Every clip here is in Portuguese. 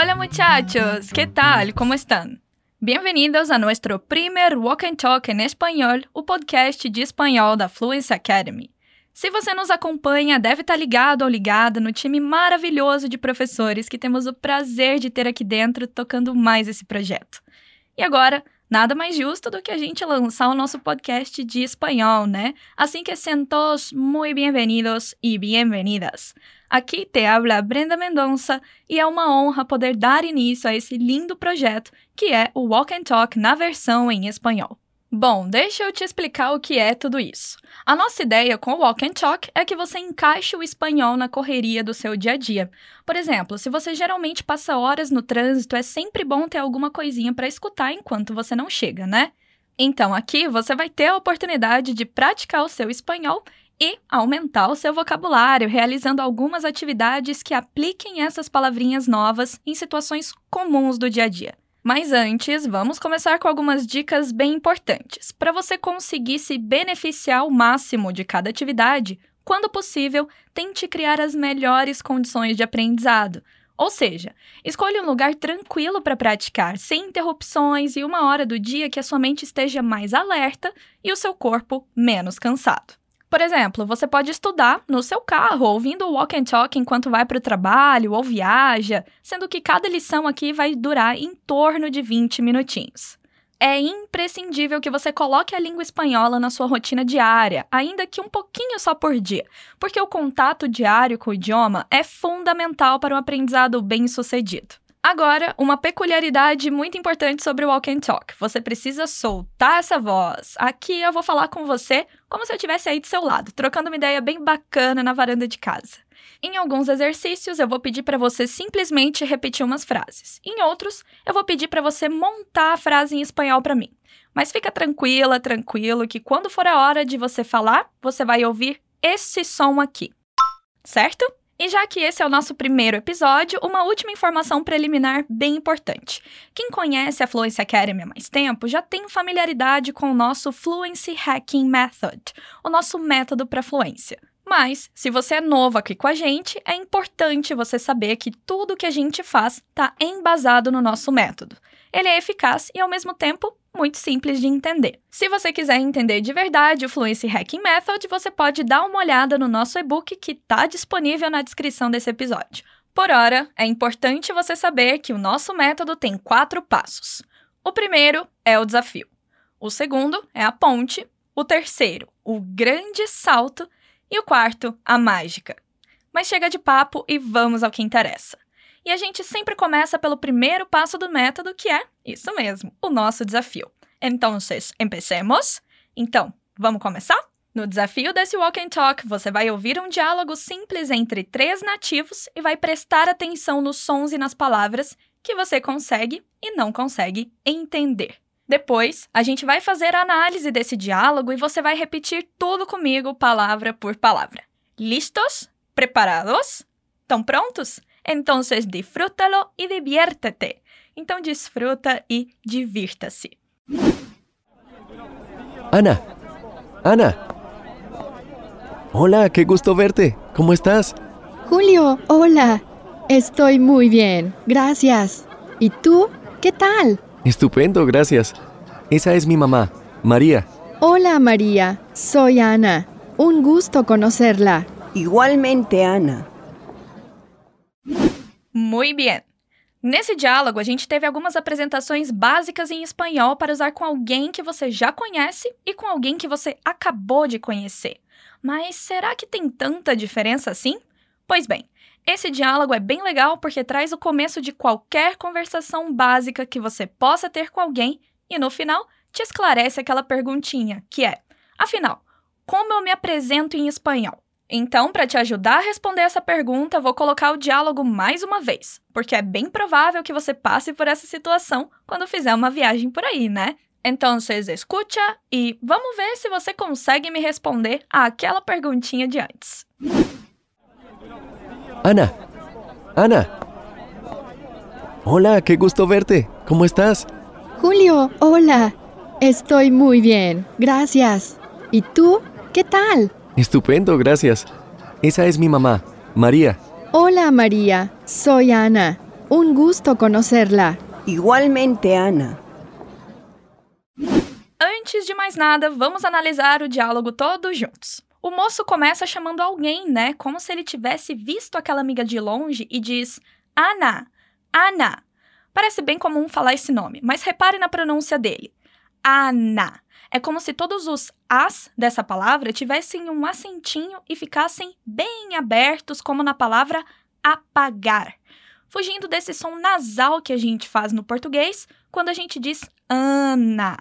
Hola muchachos, ¿qué tal? ¿Cómo están? Bienvenidos a nuestro primer Walk and Talk em espanhol, o podcast de espanhol da Fluency Academy. Se você nos acompanha, deve estar ligado ou ligada no time maravilhoso de professores que temos o prazer de ter aqui dentro tocando mais esse projeto. E agora, nada mais justo do que a gente lançar o nosso podcast de espanhol, né? Assim que sentos muy bienvenidos e bienvenidas. Aqui te habla Brenda Mendonça e é uma honra poder dar início a esse lindo projeto que é o Walk and Talk na versão em espanhol. Bom, deixa eu te explicar o que é tudo isso. A nossa ideia com o Walk and Talk é que você encaixe o espanhol na correria do seu dia a dia. Por exemplo, se você geralmente passa horas no trânsito, é sempre bom ter alguma coisinha para escutar enquanto você não chega, né? Então, aqui você vai ter a oportunidade de praticar o seu espanhol e aumentar o seu vocabulário, realizando algumas atividades que apliquem essas palavrinhas novas em situações comuns do dia a dia. Mas antes, vamos começar com algumas dicas bem importantes para você conseguir se beneficiar ao máximo de cada atividade. Quando possível, tente criar as melhores condições de aprendizado. Ou seja, escolha um lugar tranquilo para praticar, sem interrupções e uma hora do dia que a sua mente esteja mais alerta e o seu corpo menos cansado. Por exemplo, você pode estudar no seu carro, ouvindo o walk and talk enquanto vai para o trabalho ou viaja, sendo que cada lição aqui vai durar em torno de 20 minutinhos. É imprescindível que você coloque a língua espanhola na sua rotina diária, ainda que um pouquinho só por dia, porque o contato diário com o idioma é fundamental para um aprendizado bem-sucedido. Agora, uma peculiaridade muito importante sobre o Walk and Talk. Você precisa soltar essa voz. Aqui eu vou falar com você como se eu estivesse aí do seu lado, trocando uma ideia bem bacana na varanda de casa. Em alguns exercícios, eu vou pedir para você simplesmente repetir umas frases. Em outros, eu vou pedir para você montar a frase em espanhol para mim. Mas fica tranquila, tranquilo, que quando for a hora de você falar, você vai ouvir esse som aqui. Certo? E já que esse é o nosso primeiro episódio, uma última informação preliminar bem importante. Quem conhece a Fluency Academy há mais tempo já tem familiaridade com o nosso Fluency Hacking Method, o nosso método para fluência. Mas, se você é novo aqui com a gente, é importante você saber que tudo que a gente faz está embasado no nosso método. Ele é eficaz e, ao mesmo tempo, muito simples de entender. Se você quiser entender de verdade o Fluency Hacking Method, você pode dar uma olhada no nosso e-book que está disponível na descrição desse episódio. Por hora, é importante você saber que o nosso método tem quatro passos. O primeiro é o desafio. O segundo é a ponte. O terceiro, o grande salto. E o quarto, a mágica. Mas chega de papo e vamos ao que interessa. E a gente sempre começa pelo primeiro passo do método, que é isso mesmo, o nosso desafio. Então, empecemos? Então, vamos começar? No desafio desse Walk and Talk, você vai ouvir um diálogo simples entre três nativos e vai prestar atenção nos sons e nas palavras que você consegue e não consegue entender. Depois, a gente vai fazer a análise desse diálogo e você vai repetir tudo comigo, palavra por palavra. Listos? Preparados? Estão prontos? Entonces disfrútalo y diviértete. Então desfruta y divirta-se. Ana, Ana. Hola, qué gusto verte. ¿Cómo estás? Julio, hola. Estoy muy bien, gracias. ¿Y tú? ¿Qué tal? Estupendo, gracias. Esa es mi mamá, María. Hola, María. Soy Ana. Un gusto conocerla. Igualmente, Ana. Muito bem. Nesse diálogo, a gente teve algumas apresentações básicas em espanhol para usar com alguém que você já conhece e com alguém que você acabou de conhecer. Mas será que tem tanta diferença assim? Pois bem, esse diálogo é bem legal porque traz o começo de qualquer conversação básica que você possa ter com alguém e no final te esclarece aquela perguntinha, que é: afinal, como eu me apresento em espanhol? Então, para te ajudar a responder essa pergunta, vou colocar o diálogo mais uma vez, porque é bem provável que você passe por essa situação quando fizer uma viagem por aí, né? Então, escuta e vamos ver se você consegue me responder àquela perguntinha de antes. Ana, Ana. Hola, qué gusto verte. ¿Cómo estás? Julio, hola. Estoy muy bien, gracias. ¿Y tú? ¿Qué tal? Estupendo, gracias. Esa es mi mamá, María. Hola María, soy Ana. Un gusto conocerla. Igualmente, Ana. Antes de mais nada, vamos analisar o diálogo todos juntos. O moço começa chamando alguém, né? Como se ele tivesse visto aquela amiga de longe e diz: Ana, Ana. Parece bem comum falar esse nome, mas repare na pronúncia dele. Ana. É como se todos os as dessa palavra tivessem um acentinho e ficassem bem abertos, como na palavra apagar, fugindo desse som nasal que a gente faz no português quando a gente diz Ana.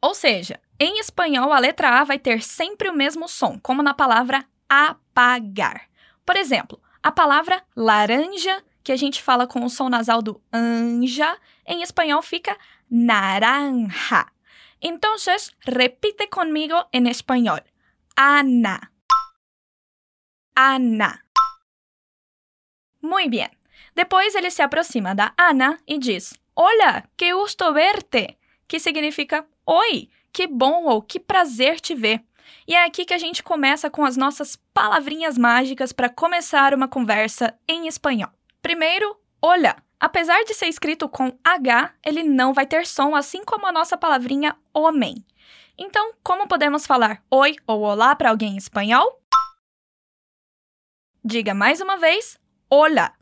Ou seja, em espanhol a letra A vai ter sempre o mesmo som, como na palavra apagar. Por exemplo, a palavra laranja, que a gente fala com o som nasal do anja, em espanhol fica naranja. Entonces, repite conmigo en español. Ana. Ana. Muy bien. Depois ele se aproxima da Ana e diz: Olha, que gusto verte! Que significa Oi, que bom ou que prazer te ver. E é aqui que a gente começa com as nossas palavrinhas mágicas para começar uma conversa em espanhol. Primeiro, olha. Apesar de ser escrito com H, ele não vai ter som, assim como a nossa palavrinha homem. Então, como podemos falar oi ou olá para alguém em espanhol? Diga mais uma vez, hola.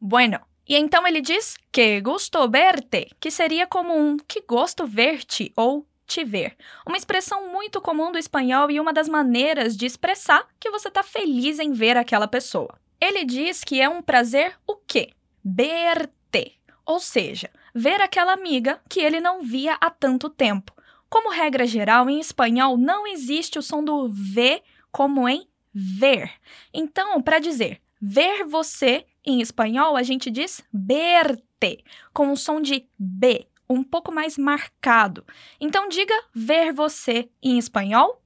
Bueno, e então ele diz que gusto verte, que seria como um que gosto ver-te ou te ver. Uma expressão muito comum do espanhol e uma das maneiras de expressar que você está feliz em ver aquela pessoa. Ele diz que é um prazer o quê? Ver-te, ou seja, ver aquela amiga que ele não via há tanto tempo. Como regra geral, em espanhol não existe o som do V como em ver. Então, para dizer ver você, em espanhol a gente diz verte, com o som de B, um pouco mais marcado. Então, diga ver você em espanhol.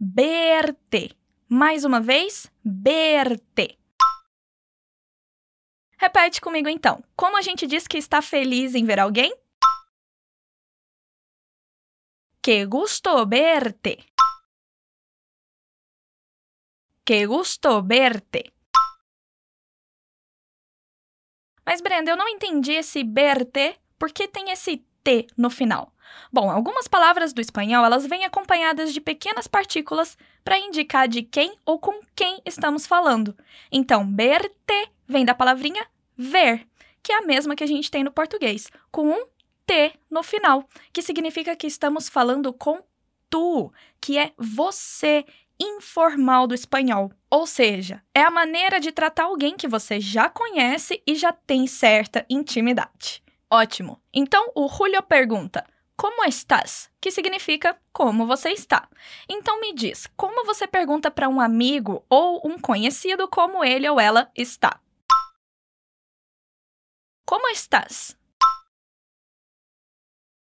Verte. Mais uma vez, verte. Repete comigo então. Como a gente diz que está feliz em ver alguém? Que gusto verte. Que gusto verte. Mas Brenda, eu não entendi esse verte, por que tem esse T no final? Bom, algumas palavras do espanhol elas vêm acompanhadas de pequenas partículas para indicar de quem ou com quem estamos falando. Então, verte vem da palavrinha ver, que é a mesma que a gente tem no português, com um T no final, que significa que estamos falando com tu, que é você, informal do espanhol. Ou seja, é a maneira de tratar alguém que você já conhece e já tem certa intimidade. Ótimo! Então o Julio pergunta: como estás? Que significa como você está. Então me diz, como você pergunta para um amigo ou um conhecido como ele ou ela está? Como estás?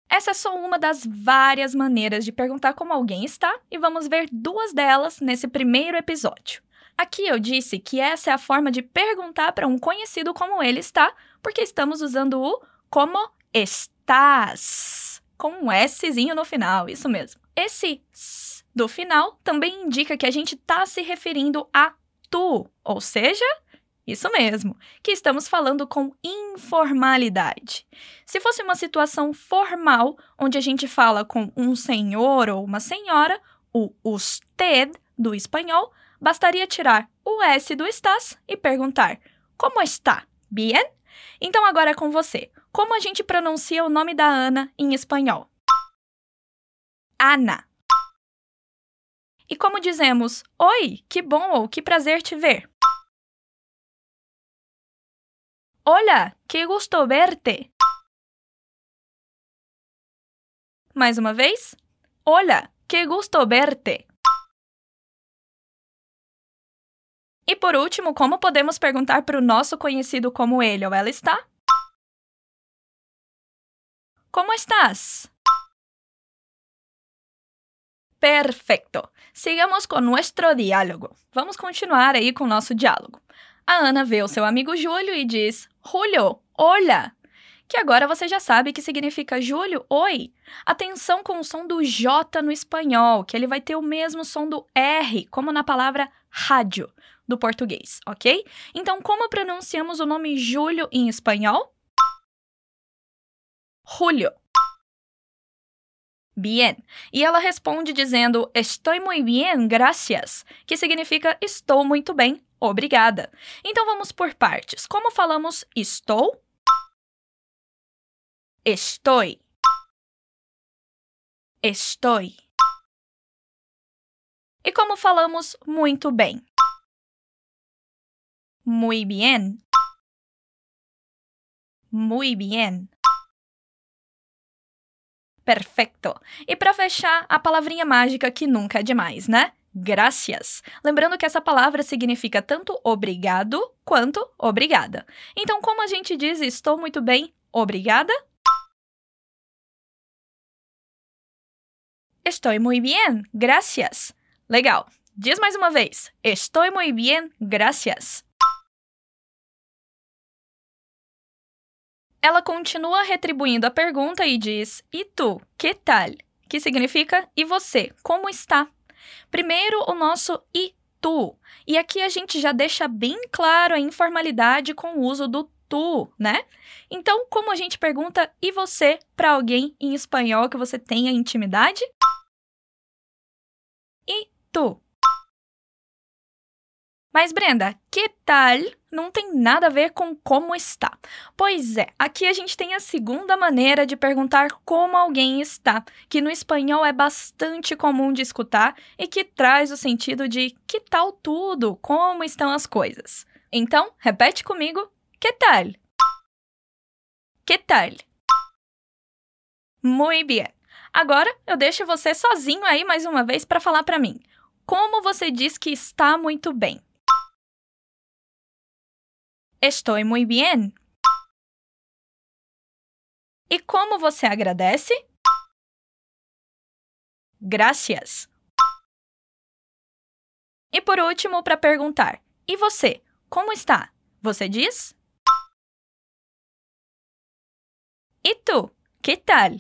Essa é só uma das várias maneiras de perguntar como alguém está e vamos ver duas delas nesse primeiro episódio. Aqui eu disse que essa é a forma de perguntar para um conhecido como ele está, porque estamos usando o como estás com um Szinho no final, isso mesmo. Esse S do final também indica que a gente está se referindo a tu, ou seja, isso mesmo, que estamos falando com informalidade. Se fosse uma situação formal, onde a gente fala com um senhor ou uma senhora, o usted do espanhol, bastaria tirar o S do estás e perguntar: Como está? Bien? Então agora é com você. Como a gente pronuncia o nome da Ana em espanhol? Ana. E como dizemos Oi, que bom ou que prazer te ver? Hola, que gusto verte. Mais uma vez. Hola, que gusto verte. E por último, como podemos perguntar para o nosso conhecido como ele ou ela está? ¿Cómo estás? Perfeito! Sigamos com nosso diálogo. Vamos continuar aí com o nosso diálogo. A Ana vê o seu amigo Júlio e diz: Julio, olha! que agora você já sabe que significa Júlio, oi. Atenção com o som do J no espanhol, que ele vai ter o mesmo som do R, como na palavra rádio do português, ok? Então, como pronunciamos o nome Júlio em espanhol? Julio. Bien. E ela responde dizendo Estoy muy bien, gracias, que significa estou muito bem, obrigada. Então vamos por partes. Como falamos estou? Estoy. Estoy. E como falamos muito bem? Muy bien. Muy bien. Perfeito. E para fechar, a palavrinha mágica que nunca é demais, né? Gracias. Lembrando que essa palavra significa tanto obrigado quanto obrigada. Então, como a gente diz estou muito bem, obrigada? Estou muito bem, gracias. Legal. Diz mais uma vez. Estou muito bem, gracias. Ela continua retribuindo a pergunta e diz: E tu, que tal? Que significa e você, como está? Primeiro, o nosso e tu. E aqui a gente já deixa bem claro a informalidade com o uso do tu, né? Então, como a gente pergunta e você para alguém em espanhol que você tenha intimidade? E tu. Mas, Brenda, que tal não tem nada a ver com como está? Pois é, aqui a gente tem a segunda maneira de perguntar como alguém está, que no espanhol é bastante comum de escutar e que traz o sentido de que tal tudo, como estão as coisas. Então, repete comigo: que tal? Que tal? Muito bem. Agora eu deixo você sozinho aí mais uma vez para falar para mim. Como você diz que está muito bem? Estou muito bem. E como você agradece? Gracias. E por último, para perguntar: e você, como está? Você diz? E tu, que tal?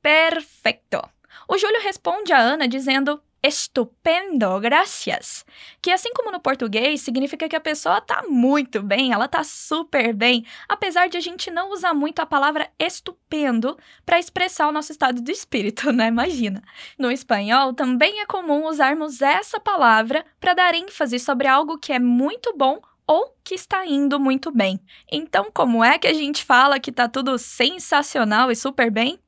Perfeito. O Júlio responde a Ana dizendo: estupendo, gracias. Que assim como no português, significa que a pessoa tá muito bem, ela tá super bem, apesar de a gente não usar muito a palavra estupendo para expressar o nosso estado de espírito, né? Imagina. No espanhol, também é comum usarmos essa palavra para dar ênfase sobre algo que é muito bom ou que está indo muito bem. Então, como é que a gente fala que tá tudo sensacional e super bem?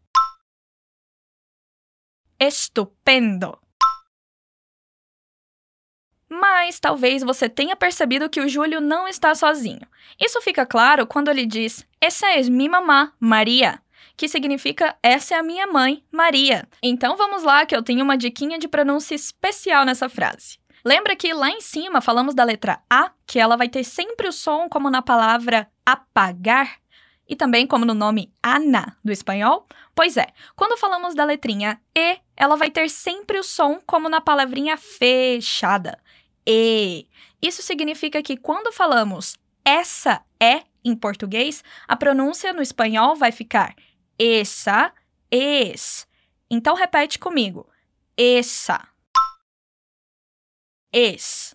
Estupendo. Mas talvez você tenha percebido que o Júlio não está sozinho. Isso fica claro quando ele diz: Essa é minha mamá, Maria, que significa Essa é a minha mãe, Maria. Então vamos lá, que eu tenho uma diquinha de pronúncia especial nessa frase. Lembra que lá em cima falamos da letra A, que ela vai ter sempre o som como na palavra apagar? E também como no nome Ana do espanhol? Pois é, quando falamos da letrinha E, ela vai ter sempre o som como na palavrinha fechada e. Isso significa que quando falamos essa é em português, a pronúncia no espanhol vai ficar essa, es. Então repete comigo. Essa. Es.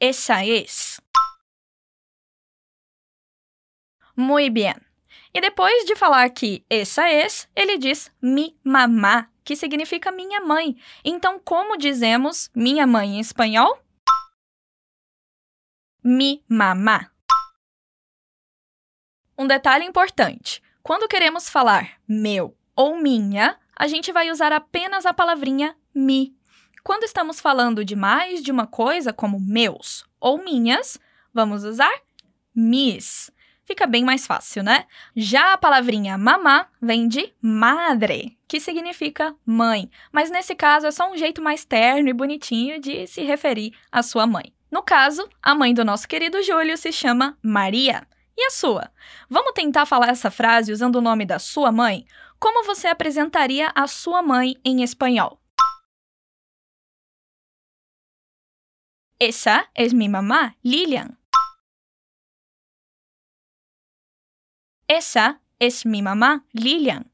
Essa es. Muy bien. E depois de falar que essa es, ele diz mi mamá, que significa minha mãe. Então, como dizemos minha mãe em espanhol? Mi mamá. Um detalhe importante: quando queremos falar meu ou minha, a gente vai usar apenas a palavrinha mi. Quando estamos falando de mais de uma coisa, como meus ou minhas, vamos usar mis fica bem mais fácil, né? Já a palavrinha mamá vem de madre, que significa mãe, mas nesse caso é só um jeito mais terno e bonitinho de se referir à sua mãe. No caso, a mãe do nosso querido Júlio se chama Maria. E a sua? Vamos tentar falar essa frase usando o nome da sua mãe? Como você apresentaria a sua mãe em espanhol? Essa é minha mamá, Lilian. Essa es mi mamá, Lilian.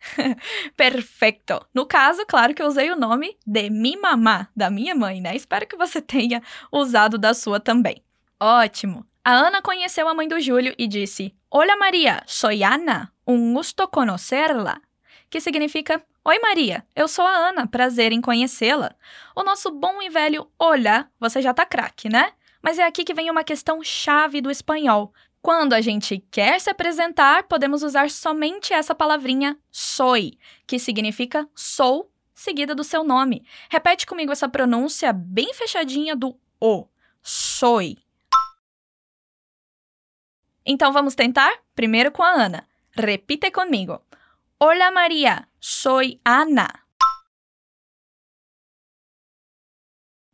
Perfeito. No caso, claro que eu usei o nome de mi mamá, da minha mãe, né? Espero que você tenha usado da sua também. Ótimo. A Ana conheceu a mãe do Júlio e disse: Olá Maria, soy Ana, um gusto conocerla. Que significa: Oi Maria, eu sou a Ana, prazer em conhecê-la. O nosso bom e velho olá, você já tá craque, né? Mas é aqui que vem uma questão chave do espanhol. Quando a gente quer se apresentar, podemos usar somente essa palavrinha soy, que significa sou, seguida do seu nome. Repete comigo essa pronúncia bem fechadinha do o. Soy. Então vamos tentar? Primeiro com a Ana. Repite comigo. Hola María, soy Ana.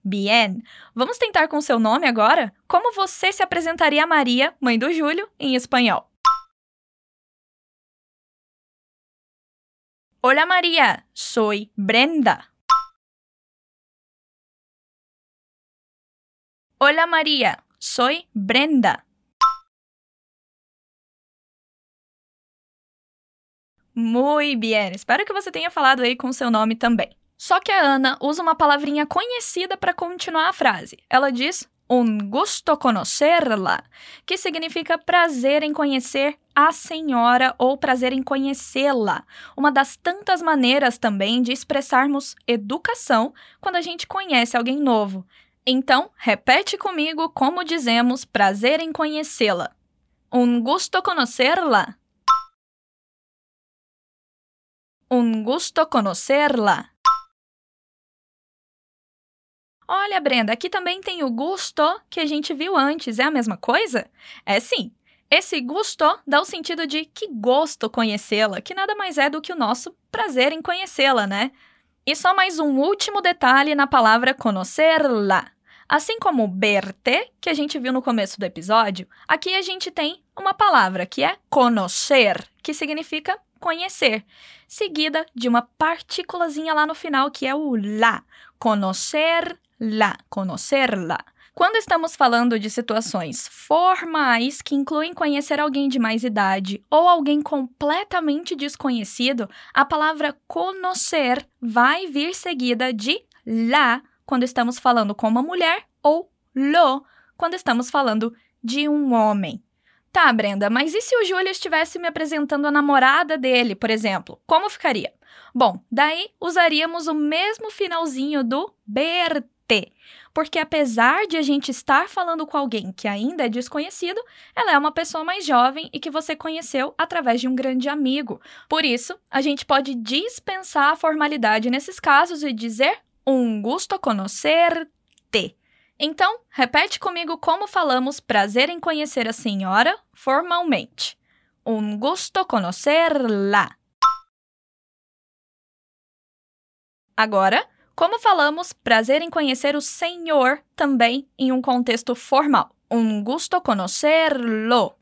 Bien. Vamos tentar com seu nome agora? Como você se apresentaria a Maria, mãe do Júlio, em espanhol? Hola María, soy Brenda. Hola María, soy Brenda. Muito bem. Espero que você tenha falado aí com seu nome também. Só que a Ana usa uma palavrinha conhecida para continuar a frase. Ela diz un gusto conocerla, que significa prazer em conhecer a senhora ou prazer em conhecê-la. Uma das tantas maneiras também de expressarmos educação quando a gente conhece alguém novo. Então, repete comigo como dizemos prazer em conhecê-la. Un gusto conocerla. Un gusto conocerla. Olha, Brenda, aqui também tem o gusto que a gente viu antes. É a mesma coisa? É sim. Esse gusto dá o sentido de que gosto conhecê-la, que nada mais é do que o nosso prazer em conhecê-la, né? E só mais um último detalhe na palavra conocerla. Assim como verte, que a gente viu no começo do episódio, aqui a gente tem uma palavra que é conocer, que significa conhecer, seguida de uma partículazinha lá no final que é o la, conocer la, conocerla. Quando estamos falando de situações formais que incluem conhecer alguém de mais idade ou alguém completamente desconhecido, a palavra conhecer vai vir seguida de la quando estamos falando com uma mulher ou lo quando estamos falando de um homem. Tá, Brenda, mas e se o Júlio estivesse me apresentando a namorada dele, por exemplo? Como ficaria? Bom, daí usaríamos o mesmo finalzinho do BRT porque apesar de a gente estar falando com alguém que ainda é desconhecido, ela é uma pessoa mais jovem e que você conheceu através de um grande amigo. Por isso, a gente pode dispensar a formalidade nesses casos e dizer um gusto conhecer-te. Então, repete comigo como falamos prazer em conhecer a senhora formalmente. Um gusto conhecer-la. Agora, como falamos, prazer em conhecer o senhor também em um contexto formal. Um gusto conocerlo.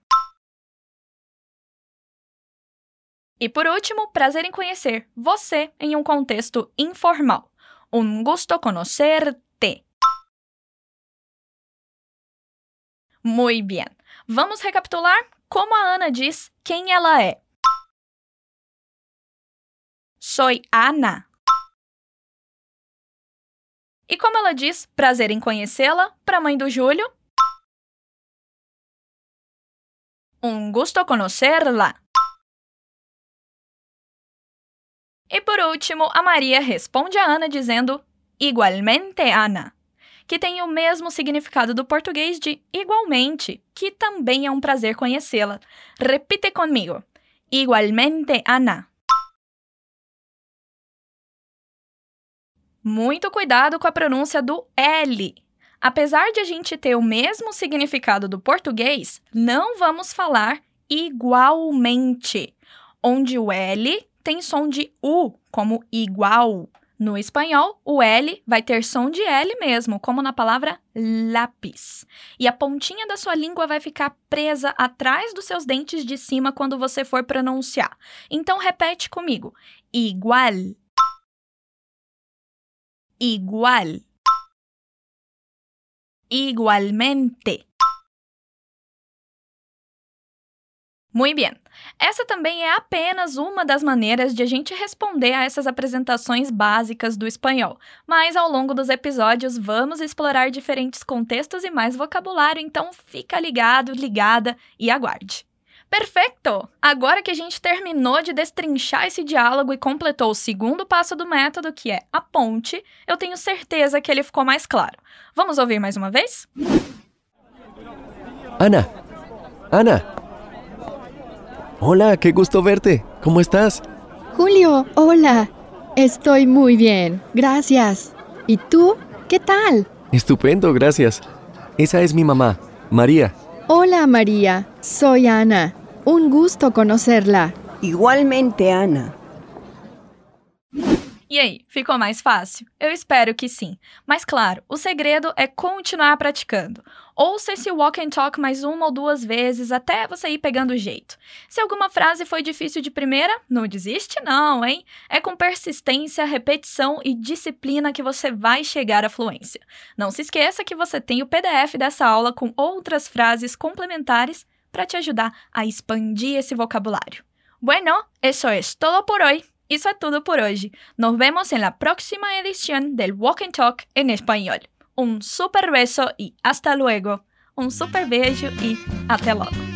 E por último, prazer em conhecer você em um contexto informal. Um gusto conocerte. Muito bem. Vamos recapitular como a Ana diz quem ela é. Soy Ana. E como ela diz, prazer em conhecê-la, para a mãe do Júlio. Um gusto conhecerla. E por último, a Maria responde a Ana dizendo igualmente Ana, que tem o mesmo significado do português de igualmente, que também é um prazer conhecê-la. Repite comigo. Igualmente Ana. Muito cuidado com a pronúncia do L. Apesar de a gente ter o mesmo significado do português, não vamos falar igualmente, onde o L tem som de U, como igual. No espanhol, o L vai ter som de L mesmo, como na palavra lápis. E a pontinha da sua língua vai ficar presa atrás dos seus dentes de cima quando você for pronunciar. Então repete comigo: igual igual. Igualmente. Muito bem. Essa também é apenas uma das maneiras de a gente responder a essas apresentações básicas do espanhol, mas ao longo dos episódios vamos explorar diferentes contextos e mais vocabulário, então fica ligado, ligada e aguarde. Perfeito! Agora que a gente terminou de destrinchar esse diálogo e completou o segundo passo do método, que é a ponte, eu tenho certeza que ele ficou mais claro. Vamos ouvir mais uma vez? Ana. Ana. Hola, qué gusto verte. ¿Cómo estás? Julio, hola. Estoy muy bien, gracias. ¿Y tú? ¿Qué tal? Estupendo, gracias. Esa es mi mamá, María. Hola María, soy Ana. Un gusto conocerla. Igualmente, Ana. E aí, ficou mais fácil? Eu espero que sim. Mas claro, o segredo é continuar praticando. Ouça esse walk and talk mais uma ou duas vezes até você ir pegando o jeito. Se alguma frase foi difícil de primeira, não desiste não, hein? É com persistência, repetição e disciplina que você vai chegar à fluência. Não se esqueça que você tem o PDF dessa aula com outras frases complementares para te ajudar a expandir esse vocabulário. Bueno, eso es todo por hoy. Isso é tudo por hoje. Nos vemos en la próxima edición del Walk and Talk en español. Un super beso y hasta luego. Un super beijo e até logo.